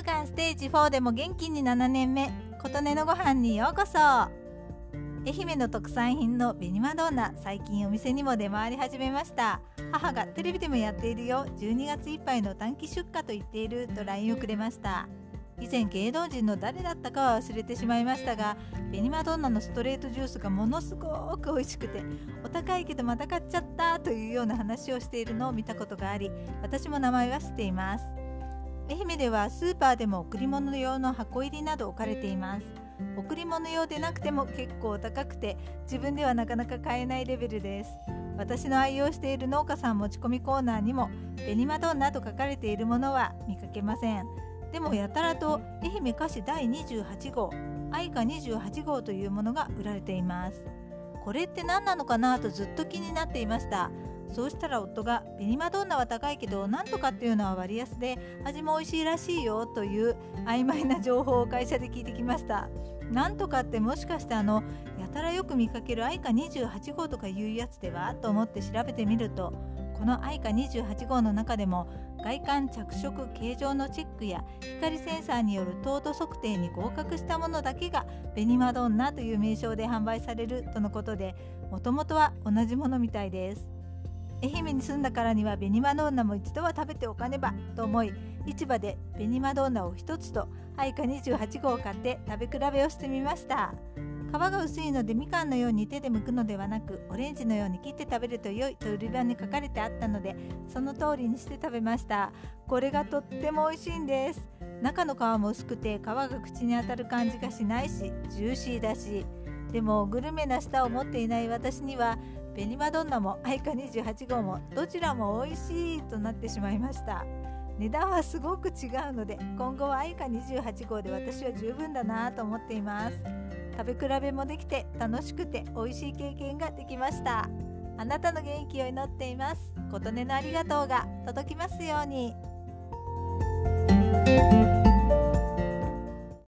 ステージ4でも元気に7年目琴音のご飯にようこそ。愛媛の特産品の紅マドンナ最近お店にも出回り始めました。母がテレビでもやっているよ。12月いっぱいの短期出荷と言っていると LINE をくれました。以前芸能人の誰だったかは忘れてしまいましたが紅マドンナのストレートジュースがものすごく美味しくてお高いけどまた買っちゃったというような話をしているのを見たことがあり私も名前は知っています。愛媛ではスーパーでも贈り物用の箱入りなど置かれています。贈り物用でなくても結構高くて自分ではなかなか買えないレベルです。私の愛用している農家さん持ち込みコーナーにも紅マドンナと書かれているものは見かけません。でもやたらと愛媛菓子第28号愛花28号というものが売られています。これって何なのかなとずっと気になっていました。そうしたら夫が紅マドンナは高いけどなんとかっていうのは割安で味も美味しいらしいよという曖昧な情報を会社で聞いてきました。なんとかってもしかしてあのやたらよく見かける愛花28号とかいうやつではと思って調べてみるとこの愛花28号の中でも外観着色形状のチェックや光センサーによる糖度測定に合格したものだけが紅マドンナという名称で販売されるとのことでもともとは同じものみたいです。愛媛に住んだからには紅マドンナも一度は食べておかねばと思い市場で紅マドンナを1つと配下28号を買って食べ比べをしてみました。皮が薄いのでみかんのように手で剥くのではなくオレンジのように切って食べると良いと売り場に書かれてあったのでその通りにして食べました。これがとっても美味しいんです。中の皮も薄くて皮が口に当たる感じがしないしジューシーだし。でもグルメな舌を持っていない私には紅マドンナも愛花28号もどちらも美味しいとなってしまいました。値段はすごく違うので今後は愛花28号で私は十分だなと思っています。食べ比べもできて楽しくて美味しい経験ができました。あなたの元気を祈っています。琴音のありがとうが届きますように。